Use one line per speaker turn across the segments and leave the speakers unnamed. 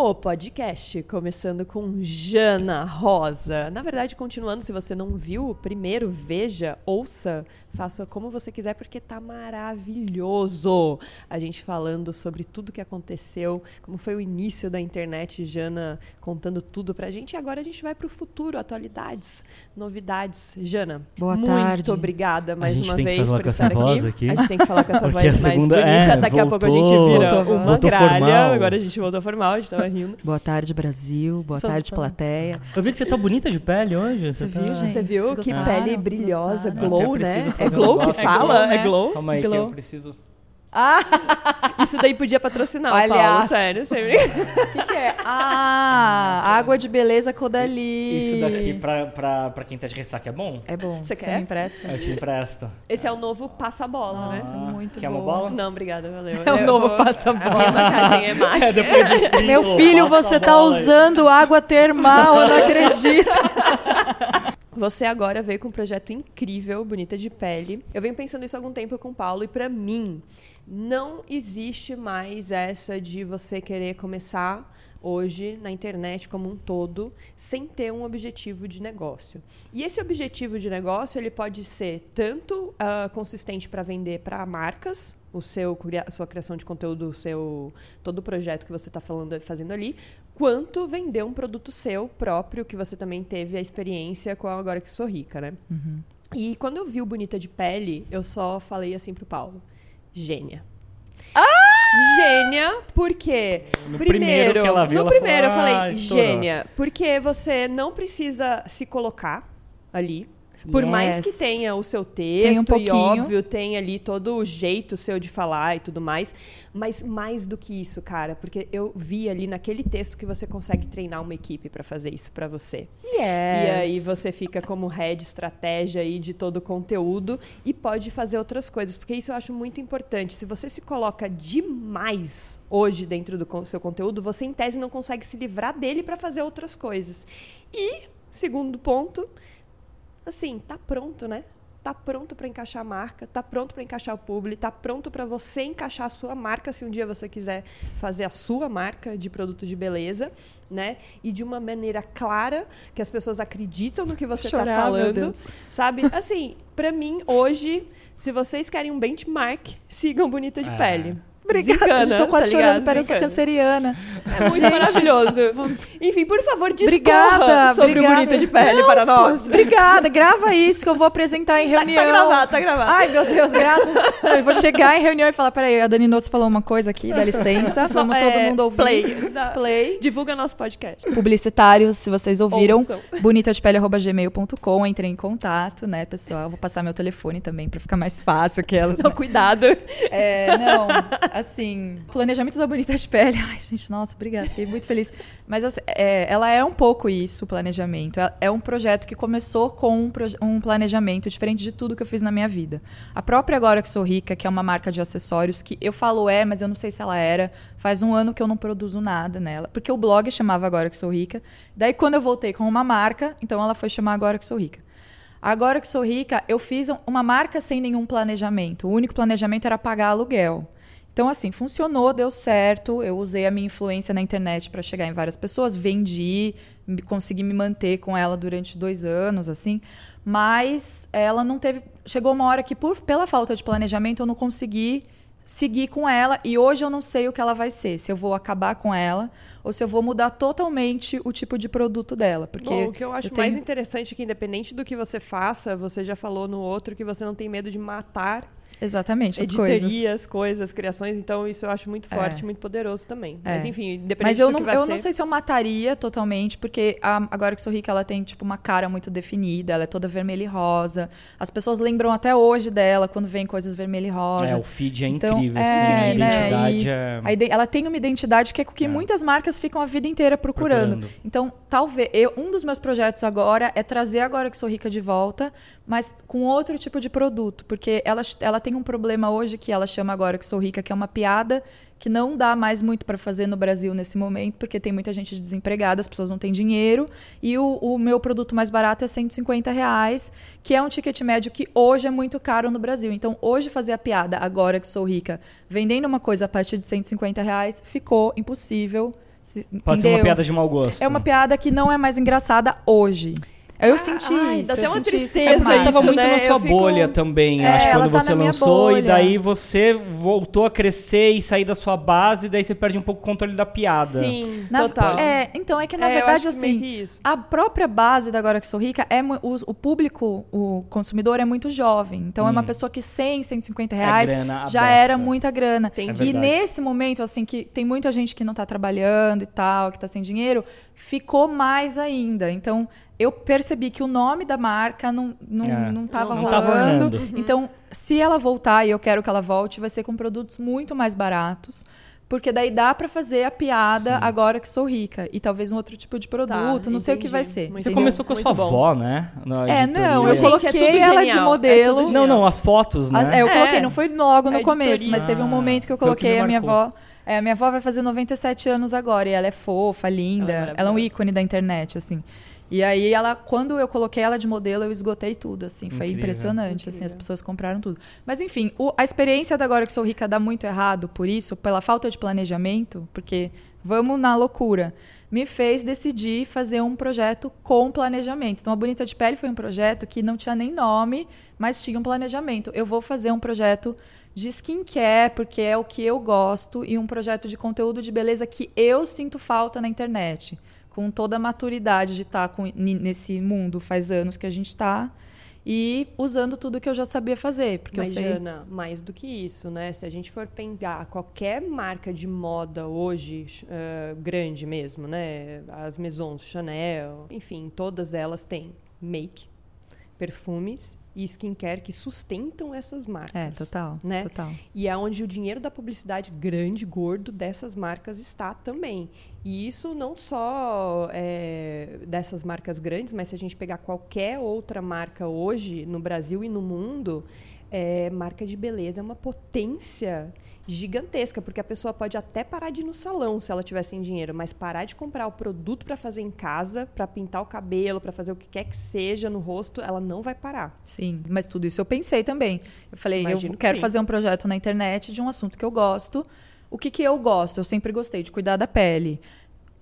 O podcast, começando com Jana Rosa. Na verdade, continuando, se você não viu, primeiro veja, ouça, faça como você quiser, porque tá maravilhoso. A gente falando sobre tudo que aconteceu, como foi o início da internet, Jana contando tudo pra gente. E agora a gente vai pro futuro, atualidades, novidades. Jana,
Boa
muito
tarde.
obrigada mais uma vez por estar aqui.
aqui.
A gente tem que falar com essa voz
a
mais
segunda-
bonita.
é,
Daqui a pouco a gente
voltou,
vira
voltou,
uma
voltou
gralha.
formal.
Agora a gente voltou formal, a gente tava rindo.
Boa tarde, Brasil. Boa
Só
tarde, plateia.
Eu vi que você tá bonita de pele hoje.
Você
tá-
viu, gente?
Você viu que pele brilhosa, glow, né? É
um
glow que fala?
É glow,
É glow?
Calma aí, que
Glow.
eu preciso.
Ah,
Isso daí podia patrocinar o Paulo, sério. Você...
o que, que é? Ah, água de beleza Codali.
Isso daqui pra, pra, pra quem tá de ressaca é bom?
É bom.
Você quer?
me empresta?
Eu te empresto.
Esse é o novo passa-bola,
Nossa,
né?
muito
Quer
bom.
uma bola?
Não, obrigada, valeu.
É o novo
vou-
passa-bola.
Maquiagem é mate.
É, depois do frio,
Meu filho, você tá usando água termal, eu não acredito.
Você agora veio com um projeto incrível, Bonita de Pele. Eu venho pensando isso há algum tempo com o Paulo e pra mim não existe mais essa de você querer começar hoje na internet como um todo sem ter um objetivo de negócio. E esse objetivo de negócio ele pode ser tanto ah, consistente para vender para marcas o seu a sua criação de conteúdo, o seu todo o projeto que você está falando fazendo ali, quanto vender um produto seu próprio que você também teve a experiência com agora que sou rica, né? E quando eu vi o Bonita de Pele, eu só falei assim pro Paulo: gênia. Gênia, porque
No primeiro que ela viu,
no
ela
primeiro eu
falou,
falei
"Ah, estourou."
gênia, porque você não precisa se colocar ali. Por mais
Yes.
que tenha o seu texto
um
e óbvio tem ali todo o jeito seu de falar e tudo mais, mas mais do que isso, cara, porque eu vi ali naquele texto que você consegue treinar uma equipe pra fazer isso pra você. E aí você fica como head estratégia aí de todo o conteúdo e pode fazer outras coisas, porque isso eu acho muito importante. Se você se coloca demais hoje dentro do seu conteúdo, você em tese não consegue se livrar dele para fazer outras coisas. E segundo ponto, assim, tá pronto, né? Tá pronto para encaixar a marca, tá pronto para encaixar o publi, tá pronto para você encaixar a sua marca se um dia você quiser fazer a sua marca de produto de beleza, né? E de uma maneira clara, que as pessoas acreditam no que você tá falando, sabe? Assim, para mim hoje, se vocês querem um benchmark, sigam Bonita de
É.
Pele.
Obrigada, gente, tô quase
tá
chorando,
ligado?
eu sou
Desencana.
canceriana.
É muito maravilhoso. Enfim, por favor,
Obrigada,
sobre
obrigada.
o Bonita de Pele para nós.
Obrigada, grava isso que eu vou apresentar em
Tá,
reunião.
tá gravado, tá gravado.
Ai, meu Deus, graças. Não, Eu vou chegar em reunião e falar: peraí, a Dani Nosso falou uma coisa aqui, dá licença. Vamos
é,
todo mundo ouvir.
Play.
Play.
Divulga nosso podcast.
Publicitários, se vocês ouviram, bonitadepele.gmail.com, entrem em contato, né, pessoal? Eu vou passar meu telefone também pra ficar mais fácil que elas.
Então,
né?
cuidado.
É, não, assim, planejamento da Bonita de Pele. Ai, gente, nossa, obrigada, fiquei muito feliz. Mas assim, é, ela é um pouco isso, o planejamento. É, é um projeto que começou com um, um planejamento diferente de tudo que eu fiz na minha vida. A própria Agora Que Sou Rica, que é uma marca de acessórios, que eu falo é, mas eu não sei se ela era. Faz um ano que eu não produzo nada nela. Porque o blog chamava Agora Que Sou Rica. Daí, quando eu voltei com uma marca, então ela foi chamar Agora Que Sou Rica. Agora que sou rica, eu fiz um- uma marca sem nenhum planejamento. O único planejamento era pagar aluguel. Então, assim, funcionou, deu certo. Eu usei a minha influência na internet para chegar em várias pessoas, vendi, consegui me manter com ela durante dois anos, assim. Mas ela não teve. Chegou uma hora que, por, pela falta de planejamento, eu não consegui seguir com ela e hoje eu não sei o que ela vai ser, se eu vou acabar com ela ou se eu vou mudar totalmente o tipo de produto dela, porque
Bom, o que eu acho
tenho-
mais interessante é que, independente do que você faça, você já falou no outro que você não tem medo de matar
exatamente as coisas.
editorias, coisas. criações. Então, isso eu acho muito forte,
É.
muito poderoso também.
É.
Mas, enfim, independente
Mas eu
do
não,
que vai
eu
ser.
não sei se eu mataria totalmente, porque a- agora que sou rica, ela tem tipo uma cara muito definida, ela é toda vermelha e rosa. As pessoas lembram até hoje dela quando vem coisas vermelha e rosa.
É, o feed é
Então,
incrível,
é,
assim, a
né,
identidade
e
é...
A ela tem uma identidade que é o que
É.
muitas marcas ficam a vida inteira procurando.
Procurando.
Então, talvez eu, um dos meus projetos agora é trazer agora que sou rica de volta, mas com outro tipo de produto, porque ela, ela tem um problema hoje que ela chama agora que sou rica, que é uma piada que não dá mais muito para fazer no Brasil nesse momento, porque tem muita gente desempregada, as pessoas não têm dinheiro, e o, o meu produto mais barato é 150 reais, que é um ticket médio que hoje é muito caro no Brasil. Então, hoje fazer a piada agora que sou rica, vendendo uma coisa a partir de 150 reais, ficou impossível
Pode ser uma
entendeu?
piada de mau gosto.
É uma piada que não é mais engraçada hoje. Eu
Ah,
senti
ai,
isso.
dá até uma
isso
tristeza
É porque
demais.
tava
isso,
muito
né?
na sua
Eu fico-
bolha também,
É,
acho, quando
tá
você lançou. E daí você voltou a crescer e sair da sua base, daí você perde um pouco o controle da piada.
Sim,
Na-
total.
É, então é que na
É,
verdade assim,
isso.
a própria base da Agora que Sou Rica é o, o público, o consumidor é muito jovem. Então é uma
Hum.
pessoa que 100, 150 reais
grana
já era muita grana.
Entendi.
É
e
verdade.
nesse momento assim que tem muita gente que não tá trabalhando e tal, que tá sem dinheiro, ficou mais ainda. Então eu percebi que o nome da marca não não,
É.
não tava
Não tava
rolando.
ornando.
Então, se ela voltar e eu quero que ela volte, vai ser com produtos muito mais baratos. Porque daí dá pra fazer a piada agora que sou rica. E talvez um outro tipo de produto, não sei o que
entendi.
vai ser.
Você
entendeu?
começou com a sua
bom.
avó, né? Na
É,
editoria.
não, eu
Gente, é
coloquei
tudo
ela de
é
modelo.
tudo
Não, não, as fotos, né?
As- é, eu coloquei,
É.
não foi logo no começo, mas teve um momento que eu
Ah, que
coloquei
me
a minha avó. É, a minha avó vai fazer 97 anos agora e ela é fofa, linda.
Ela é
Ela é, um ícone da internet, assim. E aí ela, quando eu coloquei ela de modelo, eu esgotei tudo, assim. Foi
Incrível.
impressionante, assim,
Incrível.
as pessoas compraram tudo. Mas enfim, o- a experiência da Agora que Sou Rica dá muito errado por isso, pela falta de planejamento, porque vamos na loucura. Me fez decidir fazer um projeto com planejamento. Então, a Bonita de Pele foi um projeto que não tinha nem nome, mas tinha um planejamento. Eu vou fazer um projeto de skincare, porque é o que eu gosto, e um projeto de conteúdo de beleza que eu sinto falta na internet. Com toda a maturidade de estar com, ni- nesse mundo faz anos que a gente está. E usando tudo que eu já sabia fazer. Porque
Mas,
eu sei.
Jana, mais do que isso, né? Se a gente for pegar qualquer marca de moda hoje, eh, grande mesmo, né? As Maisons, Chanel, enfim, todas elas têm make, perfumes e skincare que sustentam essas marcas.
É, total.
né?
Total.
E é onde o dinheiro da publicidade grande, gordo dessas marcas está também. E isso não só é, dessas marcas grandes, mas se a gente pegar qualquer outra marca hoje, no Brasil e no mundo, é, marca de beleza é uma potência gigantesca, porque a pessoa pode até parar de ir no salão se ela tiver sem dinheiro, mas parar de comprar o produto para fazer em casa, para pintar o cabelo, para fazer o que quer que seja no rosto, ela não vai parar.
Sim, mas tudo isso eu pensei também. Eu falei,
Imagino
eu
que
quero
sim.
fazer um projeto na internet de um assunto que eu gosto. O que, que eu gosto? Eu sempre gostei de cuidar da pele.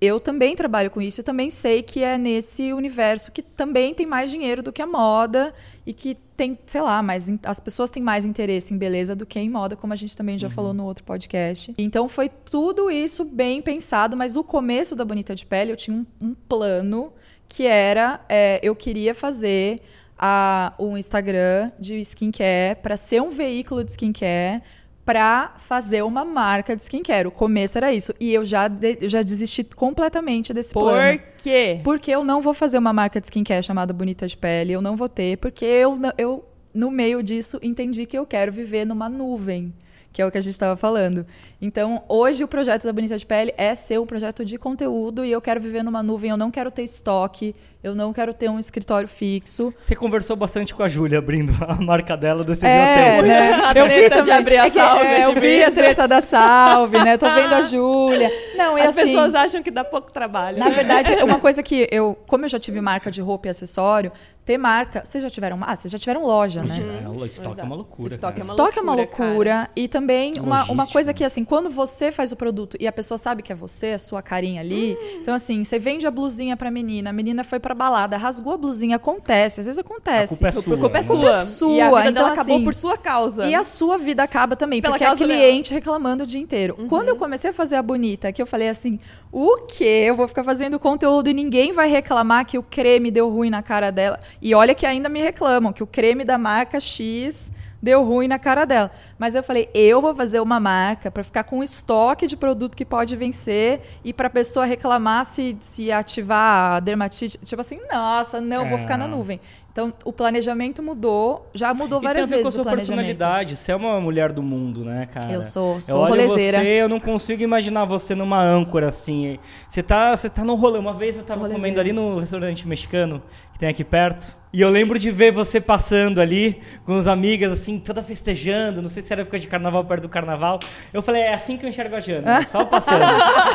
Eu também trabalho com isso e também sei que é nesse universo que também tem mais dinheiro do que a moda e que tem, sei lá, mais in- as pessoas têm mais interesse em beleza do que em moda, como a gente também já falou no outro podcast. Então foi tudo isso bem pensado, mas o começo da Bonita de Pele eu tinha um, um plano que era é, eu queria fazer a, um Instagram de skincare para ser um veículo de skincare para fazer uma marca de skincare. O começo era isso. E eu já, de- eu já desisti completamente desse plano.
Por quê?
Porque eu não vou fazer uma marca de skincare chamada Bonita de Pele, eu não vou ter, porque eu, eu no meio disso, entendi que eu quero viver numa nuvem, que é o que a gente estava falando. Então, hoje o projeto da Bonita de Pele é ser um projeto de conteúdo e eu quero viver numa nuvem, eu não quero ter estoque, eu não quero ter um escritório fixo.
Você conversou bastante com a Júlia abrindo a marca dela, decidiu
É,
até.
né?
A
Eu vi
treta de
também.
abrir a
É que,
salve
é, eu vi a treta da salve, né? Tô vendo a Júlia. Não, e
As
assim,
pessoas acham que dá pouco trabalho.
Na verdade, uma coisa que eu, como eu já tive marca de roupa e acessório, ter marca, vocês já tiveram, ah, vocês já tiveram loja, né?
É, o estoque é uma loucura.
Estoque
cara.
é uma
Estoque é uma
loucura,
loucura e também uma, uma coisa que assim, quando você faz o produto e a pessoa sabe que é você, a sua carinha ali, então assim, você vende a blusinha pra menina, a menina foi pra balada, rasgou a blusinha, acontece, às vezes acontece.
A culpa é sua.
Por culpa é
né?
sua.
culpa é sua,
E a vida
então,
dela acabou
assim,
por sua causa.
E a sua vida acaba também,
Pela
porque é cliente reclamando o dia inteiro. Quando eu comecei a fazer a bonita, que eu falei assim: o quê? Eu vou ficar fazendo conteúdo e ninguém vai reclamar que o creme deu ruim na cara dela. E olha que ainda me reclamam que o creme da marca X deu ruim na cara dela. Mas eu falei, eu vou fazer uma marca para ficar com um estoque de produto que pode vencer e para pessoa reclamar se, se ativar a dermatite. Tipo assim, nossa, não, vou
É.
ficar na nuvem. Então, o planejamento mudou, já mudou
E tem a
várias
ver com a
vezes
sua personalidade. Você é uma mulher do mundo, né, cara?
Eu sou,
eu
sou
olho
rolezeira.
você, eu não consigo imaginar você numa âncora assim. Você tá, você tá no rolê. Uma vez eu tava comendo ali no restaurante mexicano que tem aqui perto. E eu lembro de ver você passando ali com as amigas, assim, toda festejando. Não sei se era época de carnaval, perto do carnaval. Eu falei, é assim que eu enxergo a Jana. Só passando.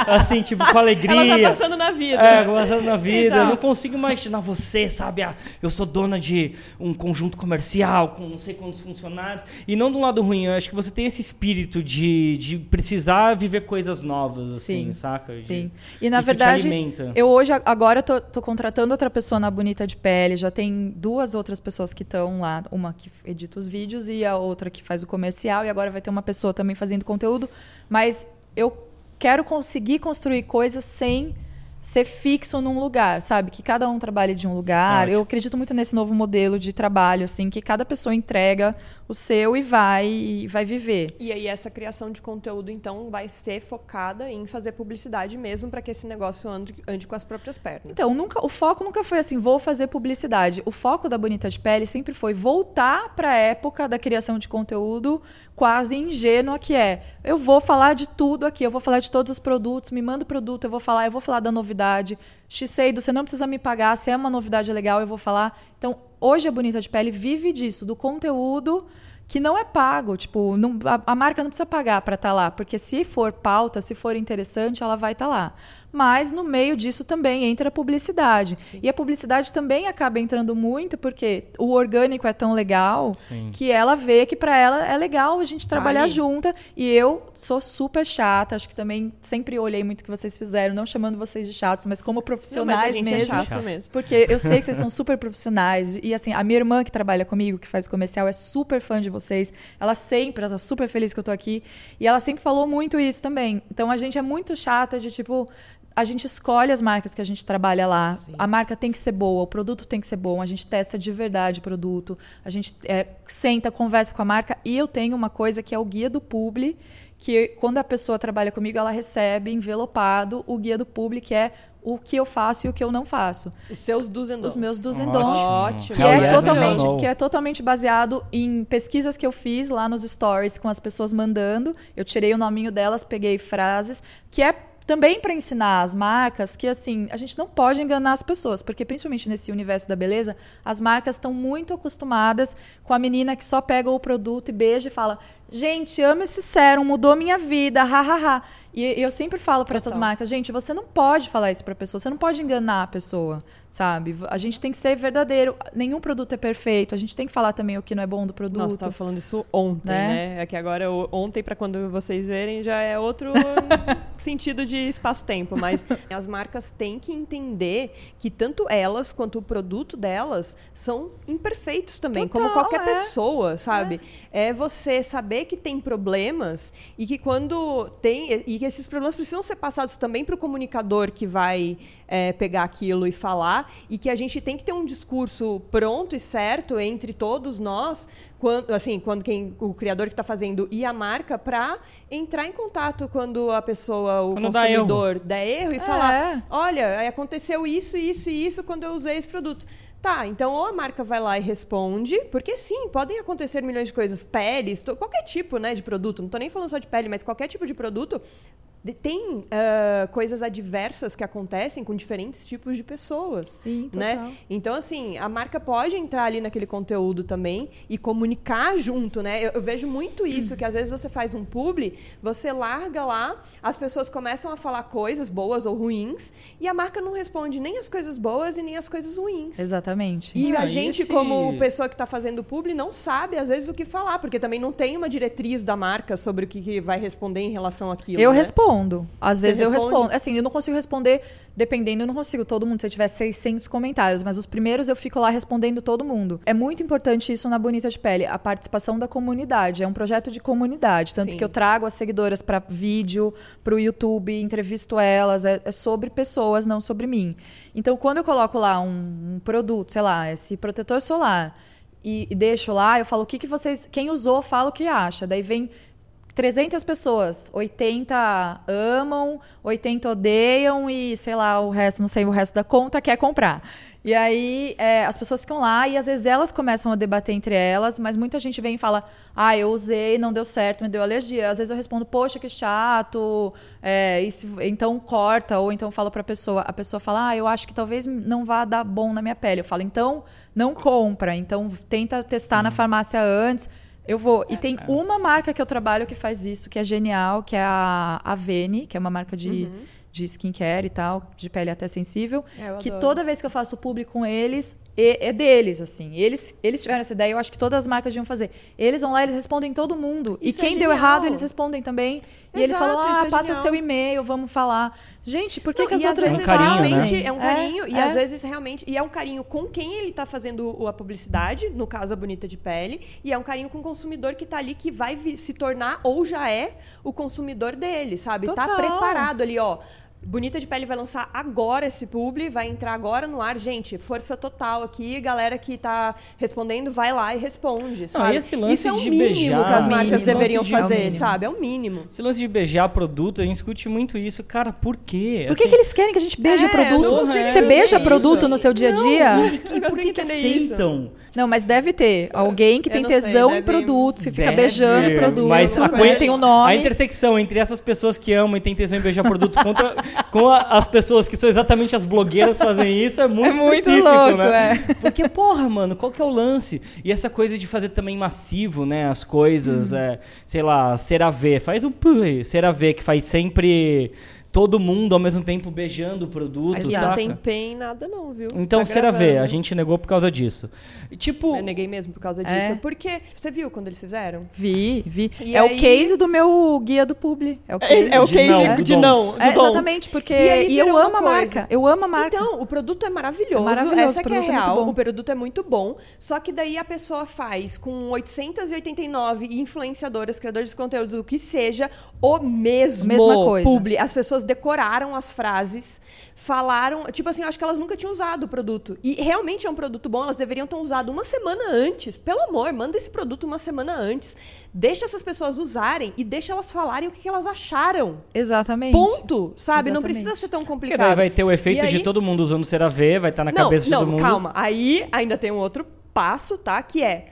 assim, tipo, com alegria.
Ela tá passando na vida.
É, passando na vida.
Então.
Eu não consigo imaginar você, sabe? Ah, eu sou dona de um conjunto comercial com não sei quantos funcionários. E não do lado ruim, eu acho que você tem esse espírito de, de precisar viver coisas novas, assim,
Sim,
saca? De,
Sim. E na verdade, eu hoje, agora, tô, tô contratando outra pessoa na Bonita de Pele. Já tem duas outras pessoas que estão lá. Uma que edita os vídeos e a outra que faz o comercial. E agora vai ter uma pessoa também fazendo conteúdo. Mas eu quero conseguir construir coisas sem ser fixo num lugar, sabe? Que cada um trabalhe de um lugar.
Ótimo.
Eu acredito muito nesse novo modelo de trabalho, assim, que cada pessoa entrega o seu e vai e vai viver.
E aí essa criação de conteúdo, então, vai ser focada em fazer publicidade mesmo para que esse negócio ande, ande com as próprias pernas.
Então, nunca, o foco nunca foi assim, vou fazer publicidade. O foco da Bonita de Pele sempre foi voltar para a época da criação de conteúdo quase ingênua que é. Eu vou falar de tudo aqui, eu vou falar de todos os produtos, me manda o produto, eu vou falar, eu vou falar da novidade. Xiseido, você não precisa me pagar, se é uma novidade legal, eu vou falar. Então, hoje a Bonita de Pele vive disso, do conteúdo que não é pago, tipo, não- a, a marca não precisa pagar para estar lá, porque se for pauta, se for interessante, ela vai estar lá. Mas no meio disso também entra a publicidade. E a publicidade também acaba entrando muito porque o orgânico é tão legal
Sim.
que ela vê que para ela é legal a gente trabalhar
ali.
junta. E eu sou super chata, acho que também sempre olhei muito o que vocês fizeram, não chamando vocês de chatos, mas como
Não, mas
profissionais
gente
mesmo.
é chato mesmo.
Porque eu sei que vocês são super profissionais. E assim, a minha irmã que trabalha comigo, que faz comercial, é super fã de vocês. Ela sempre, ela tá super feliz que eu tô aqui. E ela sempre falou muito isso também. Então a gente é muito chata de tipo. A gente escolhe as marcas que a gente trabalha lá. A marca tem que ser boa, o produto tem que ser bom. A gente testa de verdade o produto. A gente é, senta, conversa com a marca. E eu tenho uma coisa que é o guia do publi, que quando a pessoa trabalha comigo, ela recebe envelopado o guia do publi, que é o que eu faço e o que eu não faço
Os seus do's and
os meus do's and
Ótimo.
don'ts.
Ótimo.
Que é, totalmente, que é totalmente baseado em pesquisas que eu fiz lá nos stories com as pessoas mandando. Eu tirei o nominho delas, peguei frases, que é também para ensinar as marcas que assim a gente não pode enganar as pessoas porque principalmente nesse universo da beleza as marcas estão muito acostumadas com a menina que só pega o produto e beija e fala gente amo esse sérum mudou minha vida ha ha ha e eu sempre falo para essas marcas gente você não pode falar isso para pessoa você não pode enganar a pessoa sabe a gente tem que ser verdadeiro nenhum produto é perfeito a gente tem que falar também o que não é bom do produto
Nossa, tava falando isso ontem,
Né?
né? É que agora, ontem, para quando vocês verem, já é outro sentido de espaço-tempo. Mas as marcas têm que entender que tanto elas quanto o produto delas são imperfeitos também, como
Total,
qualquer
é.
pessoa, sabe? É. você saber que tem problemas e que quando tem. E que esses problemas precisam ser passados também para o comunicador que vai é, pegar aquilo e falar. E que a gente tem que ter um discurso pronto e certo entre todos nós, quando, assim, quando quem, o criador que está fazendo e a marca, para entrar em contato quando a pessoa, o
Quando dá
consumidor, der erro e falar:
É.
olha, aí aconteceu isso, isso e isso quando eu usei esse produto. Tá, então ou a marca vai lá e responde, porque sim, podem acontecer milhões de coisas, peles, qualquer tipo né, de produto, não tô nem falando só de pele, mas qualquer tipo de produto, tem ah, coisas adversas que acontecem com diferentes tipos de pessoas.
Sim, total.
né? Então, assim, a marca pode entrar ali naquele conteúdo também e comunicar junto, né? Eu, eu vejo muito isso, que às vezes você faz um publi, você larga lá, as pessoas começam a falar coisas boas ou ruins, e a marca não responde nem as coisas boas e nem as coisas ruins.
exatamente
E
Ah,
a gente,
esse-
como pessoa que está fazendo publi, não sabe, às vezes, o que falar, porque também não tem uma diretriz da marca sobre o que, que vai responder em relação àquilo.
Eu
né?
respondo. Às
Você
vezes eu
responde?
respondo. Assim, eu não consigo responder, dependendo, eu não consigo todo mundo. Se eu tiver 600 comentários, mas os primeiros eu fico lá respondendo todo mundo. É muito importante isso na Bonita de Pele, a participação da comunidade. É um projeto de comunidade. Tanto
Sim.
que eu trago as seguidoras para vídeo, para o YouTube, entrevisto elas. É, é sobre pessoas, não sobre mim. Então, quando eu coloco lá um, um produto, sei lá, esse protetor solar. E, e deixo lá, eu falo o que, que vocês. Quem usou, fala o que acha. Daí vem 300 pessoas, 80 amam, 80 odeiam e, sei lá, o resto, não sei, o resto da conta quer comprar. E aí é, as pessoas ficam lá e às vezes elas começam a debater entre elas, mas muita gente vem e fala: Ah, eu usei, não deu certo, me deu alergia. Às vezes eu respondo, poxa, que chato, é, se- então corta, ou então falo pra pessoa, a pessoa fala, ah, eu acho que talvez não vá dar bom na minha pele. Eu falo, então não compra, então tenta testar na farmácia antes. Eu vou. E tem uma marca que eu trabalho que faz isso, que é genial, que é a Avene, que é uma marca de, de skincare e tal, de pele até sensível.
É,
que
adoro.
toda vez que eu faço publi com eles, é deles, assim. Eles, eles tiveram essa ideia, eu acho que todas as marcas deviam fazer. Eles vão lá, eles respondem todo mundo. Isso e quem é deu errado, eles respondem também. Exato, e eles falam, ah, é passa genial. seu e-mail, vamos falar. Gente, por que, Não, que as outras
não é um carinho, né? É um carinho, é, e é. às vezes realmente. E é um carinho com quem ele está fazendo a publicidade, no caso a Bonita de Pele, e é um carinho com o consumidor que está ali, que vai se tornar ou já é o consumidor dele, sabe? Tá Total. Tá preparado ali, ó. Bonita de Pele vai lançar agora esse publi, vai entrar agora no ar. Gente, força total aqui. Galera que tá respondendo, vai lá e responde, sabe?
esse lance
Isso é o
de
mínimo
beijar,
que as marcas deveriam
de,
fazer,
é
sabe? É o mínimo.
Esse lance de beijar produto, a gente discute muito isso. Cara, por quê?
Por que, assim, que eles querem que a gente beije é, produto? Você beija produto no seu dia a dia?
Não, e por que, que aceitam? Isso?
Não, mas deve ter alguém que tem tesão sei, em produtos e fica beijando produto.
Mas a, tem um nome. A intersecção entre essas pessoas que amam e tem tesão em beijar produto contra com a, as pessoas que são exatamente as blogueiras fazem isso é muito, é muito louco, né? É. Porque, porra, mano, qual que é o lance? E essa coisa de fazer também massivo, né? As coisas, hum. é, sei lá, CeraVe. Faz um CeraVe que faz sempre todo mundo ao mesmo tempo beijando o produto, Mas saca?
não tem pen nada não, viu?
Então, tá será ver, a gente negou por causa disso. E, tipo...
Eu neguei mesmo por causa disso. É. Porque, você viu quando eles fizeram?
Vi, vi. E é aí... o case do meu guia do publi.
É o case, é, é o case de não. De não
é, exatamente, porque e, e eu amo a marca. Eu amo a marca.
Então, o produto é maravilhoso. É maravilhoso. Essa que é, é real. o produto é muito bom. Só que daí a pessoa faz com 889 influenciadoras, criadores de conteúdo, o que seja, o mesmo Mesma coisa. publi. As pessoas decoraram as frases, falaram. Tipo assim, eu acho que elas nunca tinham usado o produto. E realmente é um produto bom, elas deveriam ter usado uma semana antes. Pelo amor, manda esse produto uma semana antes. Deixa essas pessoas usarem e deixa elas falarem o que elas acharam.
Exatamente.
Ponto. Sabe? Exatamente. Não precisa ser tão complicado. Porque daí
vai ter o efeito de todo mundo usando CeraVe, vai estar tá na
não,
cabeça de
não,
todo mundo.
Calma, aí ainda tem um outro passo, tá? Que é,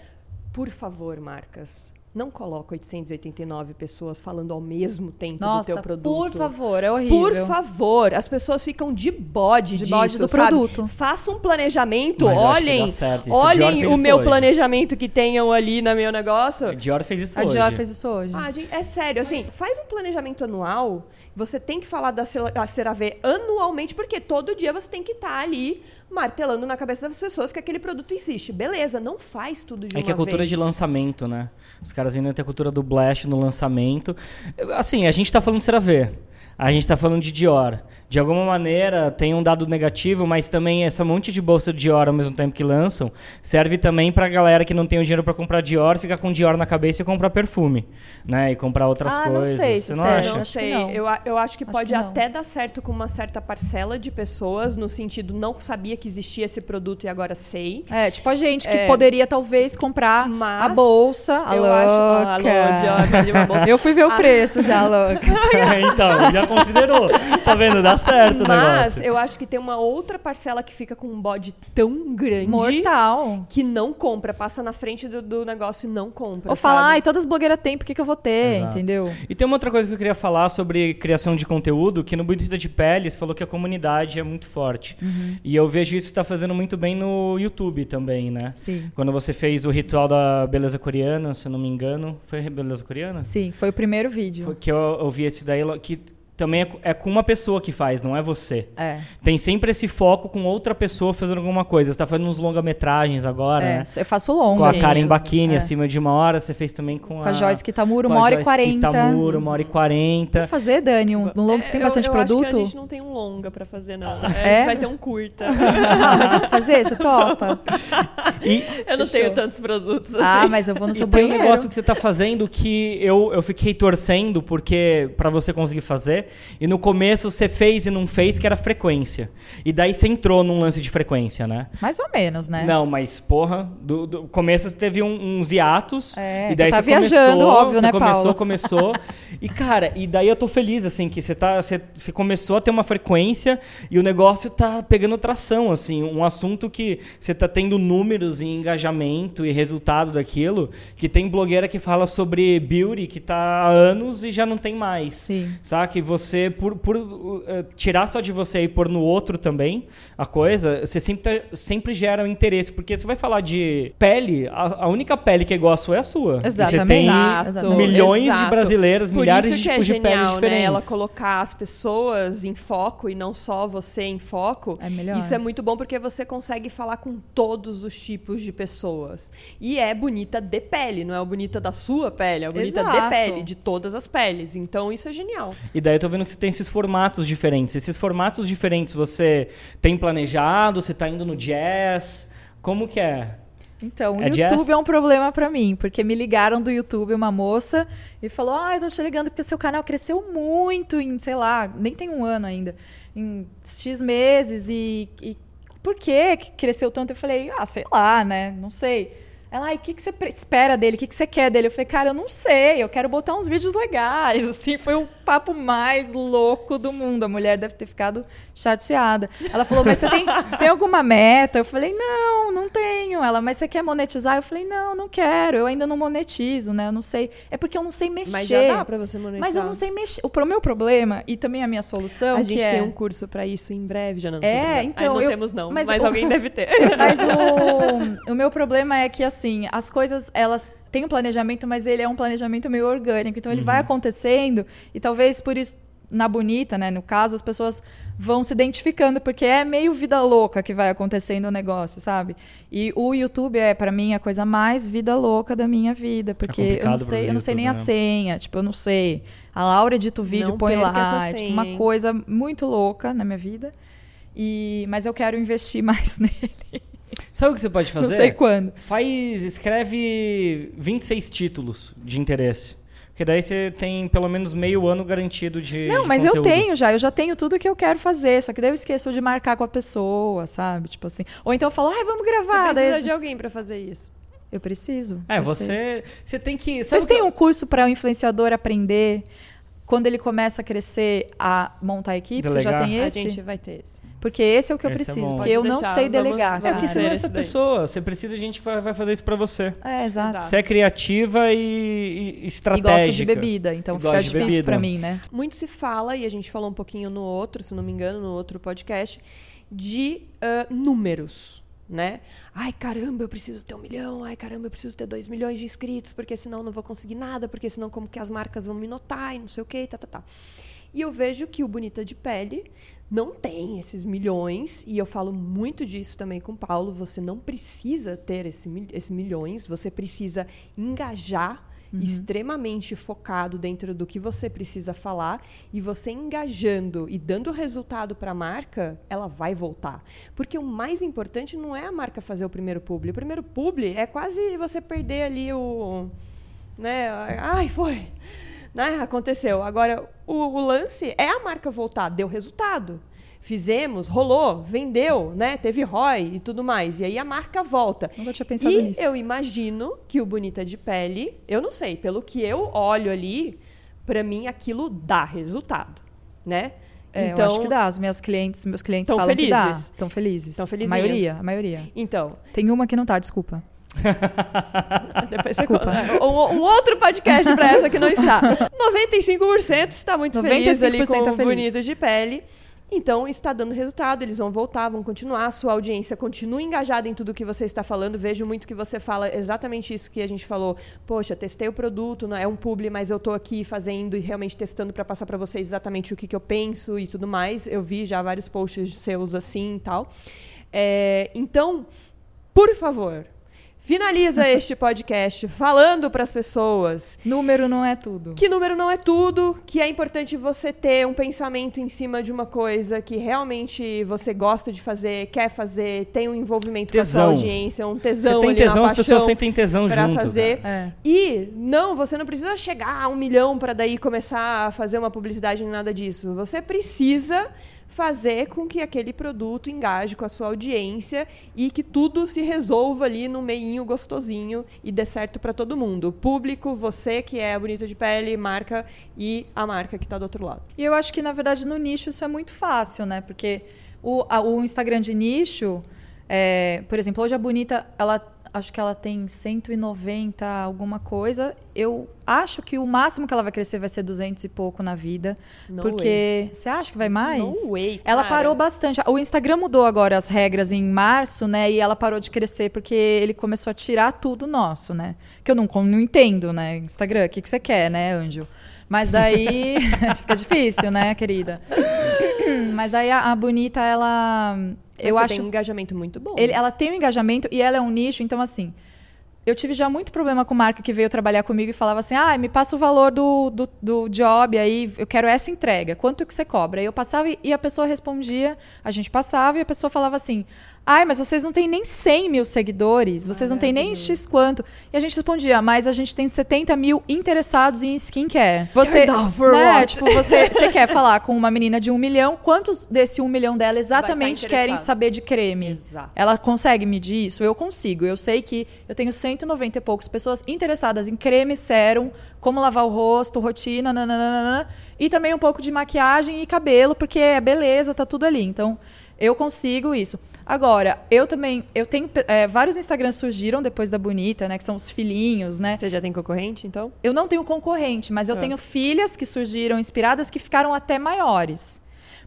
por favor, marcas não coloca 889 pessoas falando ao mesmo tempo
Nossa,
do teu produto.
por favor, é horrível.
Por favor, as pessoas ficam de bode de disso, bode
do sabe? produto.
Faça um planejamento, Mas olhem, olhem o meu hoje. planejamento que tenham ali no meu negócio.
A Dior fez isso
a
hoje.
A Dior fez isso hoje.
Ah, é sério, assim, faz um planejamento anual, você tem que falar da CeraVe anualmente, porque todo dia você tem que estar tá ali martelando na cabeça das pessoas que aquele produto existe. Beleza, não faz tudo de é uma vez.
É que a cultura
vez.
de lançamento, né? Os caras ainda têm a cultura do blast no lançamento. Assim, a gente tá falando de CeraVe. A gente está falando de Dior. De alguma maneira tem um dado negativo, mas também essa monte de bolsa de Dior ao mesmo tempo que lançam serve também para galera que não tem o dinheiro para comprar Dior, ficar com Dior na cabeça e comprar perfume, né? E comprar outras
ah,
coisas.
Não sei,
Você
não
acha?
Não sei.
Não.
Eu, eu acho que acho pode que até dar certo com uma certa parcela de pessoas, no sentido não sabia que existia esse produto e agora sei.
É, tipo a gente que é, poderia talvez comprar a bolsa, a eu louca. Acho,
alô, Dior, uma bolsa.
Eu fui ver o preço já, louca.
então, já considerou. Tá vendo? Dá certo
Mas eu acho que tem uma outra parcela que fica com um bode tão grande.
Mortal.
Que não compra, passa na frente do, do negócio e não compra.
Ou fala, ai, todas as blogueiras têm, por que, que eu vou ter? Exato. Entendeu?
E tem uma outra coisa que eu queria falar sobre criação de conteúdo, que no Bonita de Peles falou que a comunidade é muito forte. Uhum. E eu vejo isso está fazendo muito bem no YouTube também, né?
Sim.
Quando você fez o ritual da beleza coreana, se eu não me engano. Foi beleza coreana?
Sim, foi o primeiro vídeo.
Foi que eu ouvi esse daí, que também é, é, com uma pessoa que faz, não é você.
É.
Tem sempre esse foco com outra pessoa fazendo alguma coisa. Você tá fazendo uns longa-metragens agora, é, né?
Eu faço longo.
Com a Karen Bakini, é. acima de uma hora. Você fez também com,
com a... Joyce Kitamura, uma hora e quarenta.
Kitamura, uma hora e quarenta.
Vou fazer, Dani, um, um longo, você tem bastante
eu,
eu produto?
Acho que a gente não tem um longa pra fazer, não. É? A gente vai ter um curta.
ah, mas vamos fazer? Você topa?
E, eu não Fechou. tenho tantos produtos
ah, assim. Ah, mas eu vou no seu
e
banheiro.
Tem um negócio que você tá fazendo que eu, eu fiquei torcendo porque para você conseguir fazer. E no começo você fez e não fez, que era frequência. E daí você entrou num lance de frequência, né?
Mais ou menos, né?
Não, mas porra, do, do começo teve um, uns hiatos.
É,
e daí
tá
você
viajando,
começou,
óbvio, né,
começou,
Paulo?
começou. e cara, e daí eu tô feliz, assim, que você tá. Você, você começou a ter uma frequência e o negócio tá pegando tração, assim. Um assunto que você tá tendo números e engajamento e resultado daquilo, que tem blogueira que fala sobre beauty que tá há anos e já não tem mais.
Sim.
Saca? E você, por, por uh, tirar só de você e pôr no outro também a coisa, você sempre, tá, sempre gera um interesse. Porque você vai falar de pele, a, a única pele que é igual a sua é a sua.
Exatamente.
E você tem
Exato.
milhões
Exato.
de brasileiras,
Por
milhares de
que
tipos
é
de peles
genial,
diferentes.
Né? Ela colocar as pessoas em foco e não só você em foco.
É melhor.
Isso é muito bom porque você consegue falar com todos os tipos de pessoas. E é bonita de pele, não é bonita da sua pele, é bonita de
Exato.
pele, de todas as peles. Então isso é genial.
E daí eu tô vendo que você tem esses formatos diferentes. Esses formatos diferentes você tem planejado? Você tá indo no jazz? Como que é?
Então, o
É
YouTube
jazz?
é um problema pra mim, porque me ligaram do YouTube uma moça e falou: Ah, eu tô te ligando porque seu canal cresceu muito em, sei lá, nem tem um ano ainda, em X meses e, e por que cresceu tanto? Eu falei: Ah, sei lá, né? Não sei. Ela, ai, o que, que você espera dele? O que, que você quer dele? Eu falei, cara, eu não sei, eu quero botar uns vídeos legais. Assim, foi o papo mais louco do mundo. A mulher deve ter ficado chateada. Ela falou, mas você tem, você tem alguma meta? Eu falei, não, não tenho. Ela, mas você quer monetizar? Eu falei, não, não quero. Eu ainda não monetizo, né? Eu não sei. É porque eu não sei mexer.
Mas já dá pra você monetizar.
Mas eu não sei mexer. O meu problema, e também a minha solução,
A gente
é...
tem um curso pra isso em breve, já não.
É, então,
Ai, não
eu-
temos não,
mas
mas,
o-
alguém deve ter.
Mas o, o meu problema é que, assim, as coisas, elas têm um planejamento, mas ele é um planejamento meio orgânico. Então, ele vai acontecendo e talvez por isso, na Bonita, né, no caso, as pessoas vão se identificando, porque é meio vida louca que vai acontecendo o negócio, sabe? E o YouTube é, pra mim, a coisa mais vida louca da minha vida, porque eu não sei, eu não sei nem a
né?
senha, tipo, eu não sei. A Laura edita o vídeo,
Não
põe lá, é tipo uma coisa muito louca na minha vida. E, mas eu quero investir mais nele.
Sabe o que você pode fazer?
Não sei quando.
Faz, escreve 26 títulos de interesse. Porque daí você tem pelo menos meio ano garantido de
Não,
de
mas eu
conteúdo.
tenho já, eu já tenho tudo que eu quero fazer, só que daí eu esqueço de marcar com a pessoa, sabe? Tipo assim. Ou então eu falo, ai, vamos
Você
gravar. daí
precisa
eu-
de alguém pra fazer isso.
Eu preciso.
É,
eu sei.
você, você tem que...
Vocês têm
eu-
um curso para o influenciador aprender quando ele começa a crescer a montar a equipe? Você já
Delegar?
tem
A
esse?
gente vai ter esse.
Porque esse é o que eu
Esse é
preciso,
bom.
porque
Pode
eu não
deixar,
sei
vamos-
delegar,
vamos
É,
cara.
porque você não é essa
daí.
pessoa. Você precisa de gente que vai, vai fazer isso pra você.
É, exato.
Exato.
Você é criativa e, e
E
estratégica.
gosto de bebida, então
E
fica difícil pra mim, né?
Muito se fala, e a gente falou um pouquinho no outro, se não me engano, no outro podcast, de ah, números. Né? Ai, caramba, eu preciso ter um milhão. Ai, caramba, eu preciso ter dois milhões de inscritos, porque senão eu não vou conseguir nada, porque senão como que as marcas vão me notar e não sei o que, tá, tá, tá. E eu vejo que o Bonita de Pele não tem esses milhões, e eu falo muito disso também com o Paulo. Você não precisa ter esse, mil- esse milhões, você precisa engajar extremamente focado dentro do que você precisa falar e você engajando e dando resultado para a marca, ela vai voltar. Porque o mais importante não é a marca fazer o primeiro publi. O primeiro publi é quase você perder ali o né? Ai, foi. Né? Aconteceu. Agora, o, o lance é a marca voltar, deu resultado. Fizemos, rolou, vendeu, né? Teve ROI e tudo mais. E aí a marca volta.
Nunca tinha pensado
e
nisso.
eu imagino que o Bonita de Pele, eu não sei, pelo que eu olho ali, pra mim aquilo dá resultado, né?
É, eu acho que dá. As minhas clientes, meus clientes falam que dá.
felizes.
Estão felizes. A maioria, a maioria.
Então,
Tem uma que não tá, desculpa.
depois
Desculpa.
Um, um outro podcast pra essa que não está. 95% está muito feliz ali
95%
com o
feliz.
Bonitos de Pele. Então, está dando resultado, eles vão voltar, vão continuar, sua audiência continua engajada em tudo que você está falando. Vejo muito que você fala exatamente isso que a gente falou. Poxa, testei o produto, não é um publi, mas eu estou aqui fazendo e realmente testando para passar para vocês exatamente o que, que eu penso e tudo mais. Eu vi já vários posts seus assim e tal. É, então, por favor, finaliza este podcast falando para as pessoas
Número não é tudo.
que número não é tudo, que é importante você ter um pensamento em cima de uma coisa que realmente você gosta de fazer, quer fazer, tem um envolvimento com a
Tesão.
sua audiência, um tesão
Você tem
ali,
tesão,
uma
as pessoas sentem tesão
pra
junto.
fazer.
É.
E não, você não precisa chegar a um milhão para daí começar a fazer uma publicidade nem nada disso. Você precisa fazer com que aquele produto engaje com a sua audiência e que tudo se resolva ali no meinho gostosinho e dê certo para todo mundo. Público, você que é bonito de pele, marca e a marca que está do outro lado.
E eu acho que, na verdade, no nicho isso é muito fácil, né? Porque o, a- o Instagram de nicho, é, por exemplo, hoje a Bonita, ela, acho que ela tem 190 alguma coisa. Eu acho que o máximo que ela vai crescer vai ser 200 e pouco na vida. No porque way. você acha que vai mais?
No way,
ela parou bastante. O Instagram mudou agora as regras em março, né? E ela parou de crescer porque ele começou a tirar tudo nosso, né? Que eu não, não entendo, né? Instagram, o que, que você quer, né, Anjo? Mas daí fica difícil, né, querida? Mas aí a, a Bonita, ela. Eu acho.
tem um engajamento muito bom.
Ele, ela tem um engajamento e ela é um nicho, então assim. Eu tive já muito problema com marca que veio trabalhar comigo e falava assim: ah, me passa o valor do, do, do job aí, eu quero essa entrega, quanto que você cobra? Aí eu passava e a pessoa respondia, a gente passava e a pessoa falava assim: Ai, mas vocês não têm nem 100 mil seguidores, vocês não têm nem X quanto. E a gente respondia, mas a gente tem 70 mil interessados em skincare. Você, né, tipo, você, você quer falar com uma menina de um milhão, quantos desse um milhão dela exatamente tá querem saber de creme? Exato. Ela consegue medir isso? Eu consigo. Eu sei que eu tenho 190 e poucas pessoas interessadas em creme, sérum, como lavar o rosto, rotina, nananana, e também um pouco de maquiagem e cabelo, porque é beleza, tá tudo ali. Então, eu consigo isso. Agora, eu também, eu tenho é, vários Instagrams surgiram depois da Bonita, né? Que são os filhinhos, né?
Você já tem concorrente, então?
Eu não tenho concorrente, mas eu ah. tenho filhas que surgiram inspiradas que ficaram até maiores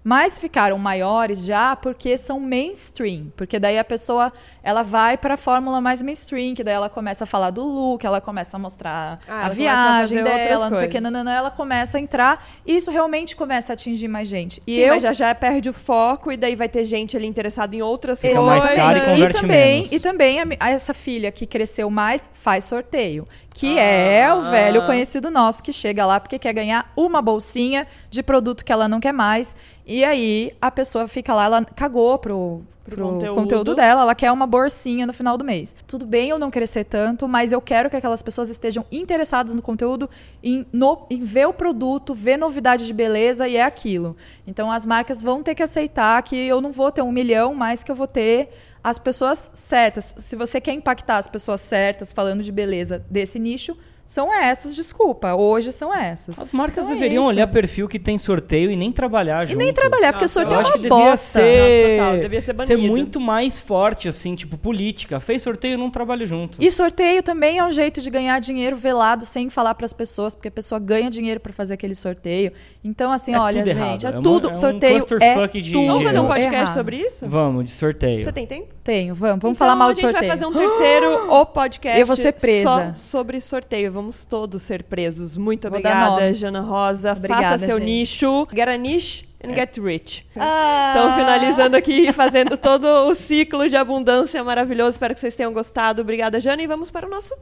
mas ficaram maiores já porque são mainstream, porque daí a pessoa ela vai para a fórmula mais mainstream, que daí ela começa a falar do look, ela começa a mostrar ah, a viagem a dela, não sei o que, nanana, ela começa a entrar e isso realmente começa a atingir mais gente.
E Sim, eu já já perde o foco e daí vai ter gente ali interessada em outras
Fica
coisas.
mais caro e
e também,
menos.
E também a, essa filha que cresceu mais faz sorteio que ah. é o velho conhecido nosso que chega lá porque quer ganhar uma bolsinha de produto que ela não quer mais. E aí a pessoa fica lá, ela cagou pro, pro, pro conteúdo. conteúdo. dela, ela quer uma bolsinha no final do mês. Tudo bem eu não crescer tanto, mas eu quero que aquelas pessoas estejam interessadas no conteúdo, em, no, em ver o produto, ver novidade de beleza e é aquilo. Então as marcas vão ter que aceitar que eu não vou ter um milhão, mas que eu vou ter as pessoas certas. Se você quer impactar as pessoas certas falando de beleza desse nicho, são essas, desculpa. Hoje são essas.
As marcas então é deveriam é olhar perfil que tem sorteio e nem trabalhar junto.
E nem trabalhar, porque Nossa, sorteio é uma
bosta.
Devia
ser, Nossa, total, devia ser, banido. ser muito mais forte, assim, tipo, política. Fez sorteio, não trabalha junto.
E sorteio também é um jeito de ganhar dinheiro velado sem falar para as pessoas, porque a pessoa ganha dinheiro para fazer aquele sorteio. Então, assim, é olha, gente, errado. é, tudo. É sorteio um é
de tudo. Vamos fazer um podcast errado. sobre isso?
Vamos, de sorteio.
Você tem tempo?
Tenho, vamos. Vamos então, falar mal de sorteio.
a gente vai fazer um terceiro o podcast
Eu vou ser presa.
só sobre sorteio. Vamos todos ser presos. Muito Vou obrigada, Jana Rosa. Obrigada, Faça seu gente. nicho. Get a niche and get rich. Ah. Então, finalizando aqui, fazendo todo o ciclo de abundância maravilhoso. Espero que vocês tenham gostado. Obrigada, Jana. E vamos para o nosso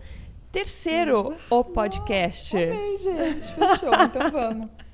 terceiro o podcast.
Amei, gente. Fechou. Então vamos.